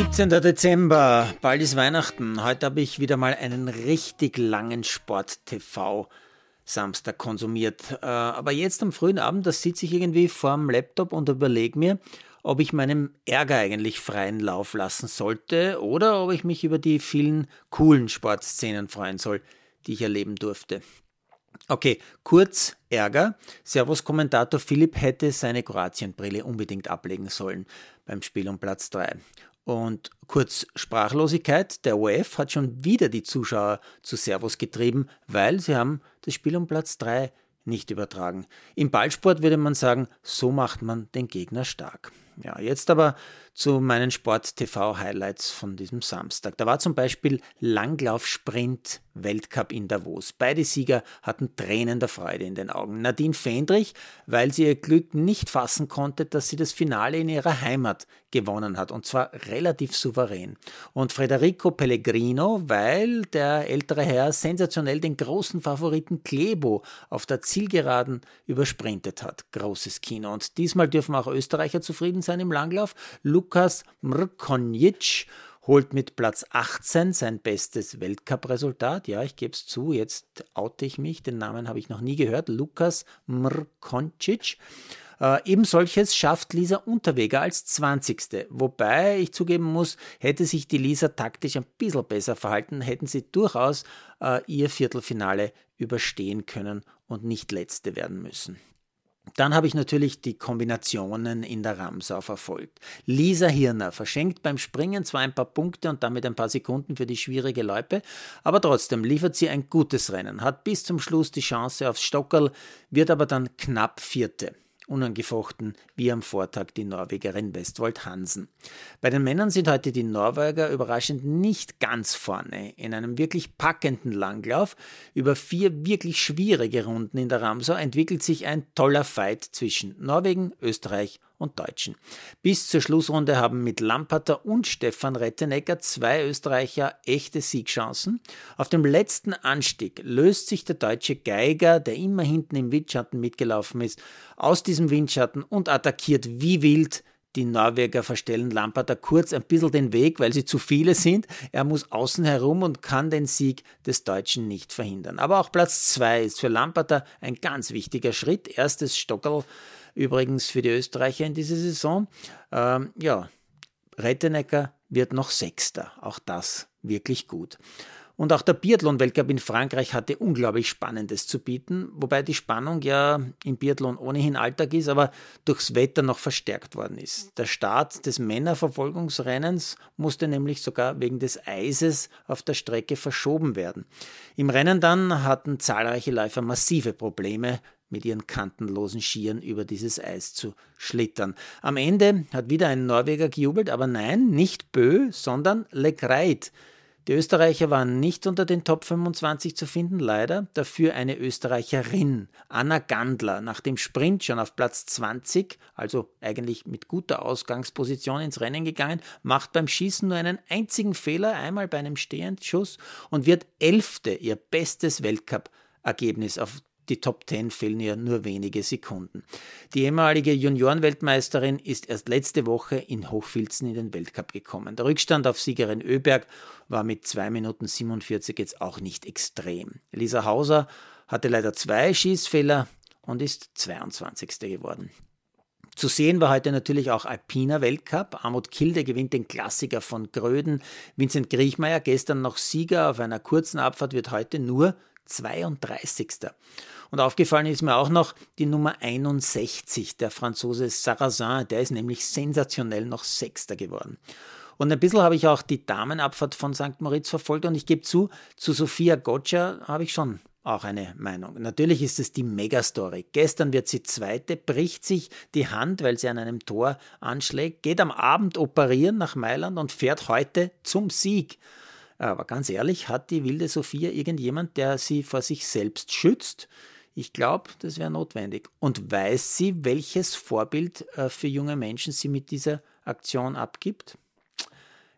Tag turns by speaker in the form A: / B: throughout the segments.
A: 17. Dezember, bald ist Weihnachten. Heute habe ich wieder mal einen richtig langen Sport-TV Samstag konsumiert. Äh, aber jetzt am frühen Abend, da sitze ich irgendwie vorm Laptop und überlege mir, ob ich meinem Ärger eigentlich freien Lauf lassen sollte oder ob ich mich über die vielen coolen Sportszenen freuen soll, die ich erleben durfte. Okay, kurz Ärger. Servus-Kommentator Philipp hätte seine Kroatienbrille unbedingt ablegen sollen beim Spiel um Platz 3. Und kurz Sprachlosigkeit. Der OF hat schon wieder die Zuschauer zu Servus getrieben, weil sie haben das Spiel um Platz 3 nicht übertragen. Im Ballsport würde man sagen, so macht man den Gegner stark. Ja, jetzt aber zu meinen Sport-TV-Highlights von diesem Samstag. Da war zum Beispiel Langlauf-Sprint Weltcup in Davos. Beide Sieger hatten Tränen der Freude in den Augen. Nadine Fendrich, weil sie ihr Glück nicht fassen konnte, dass sie das Finale in ihrer Heimat gewonnen hat und zwar relativ souverän. Und Federico Pellegrino, weil der ältere Herr sensationell den großen Favoriten Klebo auf der Zielgeraden übersprintet hat. Großes Kino. Und diesmal dürfen auch Österreicher zufrieden sein im Langlauf. Lukas Mrkonjic holt mit Platz 18 sein bestes Weltcup-Resultat. Ja, ich gebe es zu, jetzt oute ich mich, den Namen habe ich noch nie gehört. Lukas Mrkoncic. Äh, eben solches schafft Lisa Unterweger als 20. Wobei ich zugeben muss, hätte sich die Lisa taktisch ein bisschen besser verhalten, hätten sie durchaus äh, ihr Viertelfinale überstehen können und nicht letzte werden müssen. Dann habe ich natürlich die Kombinationen in der Ramsau verfolgt. Lisa Hirner verschenkt beim Springen zwar ein paar Punkte und damit ein paar Sekunden für die schwierige Loipe, aber trotzdem liefert sie ein gutes Rennen, hat bis zum Schluss die Chance aufs Stockerl, wird aber dann knapp Vierte unangefochten wie am Vortag die Norwegerin Westwold Hansen. Bei den Männern sind heute die Norweger überraschend nicht ganz vorne. In einem wirklich packenden Langlauf über vier wirklich schwierige Runden in der Ramsau entwickelt sich ein toller Fight zwischen Norwegen, Österreich und Deutschen. Bis zur Schlussrunde haben mit Lamperter und Stefan Rettenecker zwei Österreicher echte Siegchancen. Auf dem letzten Anstieg löst sich der deutsche Geiger, der immer hinten im Windschatten mitgelaufen ist, aus diesem Windschatten und attackiert wie wild die Norweger verstellen Lamperter kurz ein bisschen den Weg, weil sie zu viele sind. Er muss außen herum und kann den Sieg des Deutschen nicht verhindern. Aber auch Platz 2 ist für Lamperter ein ganz wichtiger Schritt. Erstes Stockerl übrigens für die Österreicher in dieser Saison. Ähm, ja, Rettenecker wird noch Sechster. Auch das wirklich gut. Und auch der Biathlon-Weltcup in Frankreich hatte unglaublich Spannendes zu bieten, wobei die Spannung ja im Biathlon ohnehin Alltag ist, aber durchs Wetter noch verstärkt worden ist. Der Start des Männerverfolgungsrennens musste nämlich sogar wegen des Eises auf der Strecke verschoben werden. Im Rennen dann hatten zahlreiche Läufer massive Probleme, mit ihren kantenlosen Skiern über dieses Eis zu schlittern. Am Ende hat wieder ein Norweger gejubelt, aber nein, nicht Bö, sondern Le Greit. Die Österreicher waren nicht unter den Top 25 zu finden, leider. Dafür eine Österreicherin, Anna Gandler, nach dem Sprint schon auf Platz 20, also eigentlich mit guter Ausgangsposition ins Rennen gegangen, macht beim Schießen nur einen einzigen Fehler, einmal bei einem Stehendschuss und wird Elfte, ihr bestes Weltcup-Ergebnis auf die Top 10 fehlen ihr nur wenige Sekunden. Die ehemalige Juniorenweltmeisterin ist erst letzte Woche in Hochfilzen in den Weltcup gekommen. Der Rückstand auf Siegerin Öberg war mit 2 Minuten 47 jetzt auch nicht extrem. Lisa Hauser hatte leider zwei Schießfehler und ist 22. geworden. Zu sehen war heute natürlich auch Alpiner Weltcup. Armut Kilde gewinnt den Klassiker von Gröden. Vincent Griechmeier, gestern noch Sieger auf einer kurzen Abfahrt, wird heute nur 32. Und aufgefallen ist mir auch noch die Nummer 61, der Franzose Sarrazin, der ist nämlich sensationell noch Sechster geworden. Und ein bisschen habe ich auch die Damenabfahrt von St. Moritz verfolgt und ich gebe zu, zu Sophia Gotcha habe ich schon auch eine Meinung. Natürlich ist es die Megastory. Gestern wird sie Zweite, bricht sich die Hand, weil sie an einem Tor anschlägt, geht am Abend operieren nach Mailand und fährt heute zum Sieg. Aber ganz ehrlich, hat die wilde Sophia irgendjemand, der sie vor sich selbst schützt? Ich glaube, das wäre notwendig. Und weiß sie, welches Vorbild äh, für junge Menschen sie mit dieser Aktion abgibt?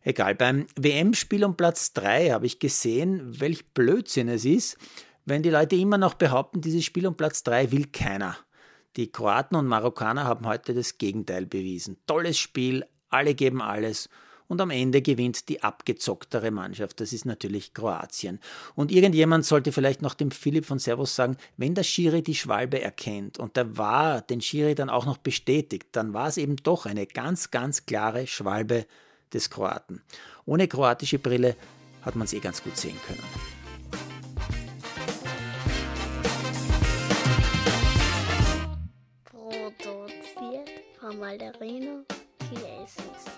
A: Egal, beim WM-Spiel um Platz 3 habe ich gesehen, welch Blödsinn es ist, wenn die Leute immer noch behaupten, dieses Spiel um Platz 3 will keiner. Die Kroaten und Marokkaner haben heute das Gegenteil bewiesen. Tolles Spiel, alle geben alles und am Ende gewinnt die abgezocktere Mannschaft. Das ist natürlich Kroatien. Und irgendjemand sollte vielleicht noch dem Philipp von Servus sagen, wenn der Schiri die Schwalbe erkennt und der war den Schiri dann auch noch bestätigt, dann war es eben doch eine ganz, ganz klare Schwalbe des Kroaten. Ohne kroatische Brille hat man es eh ganz gut sehen können.
B: Produziert von Malderino Chiesens.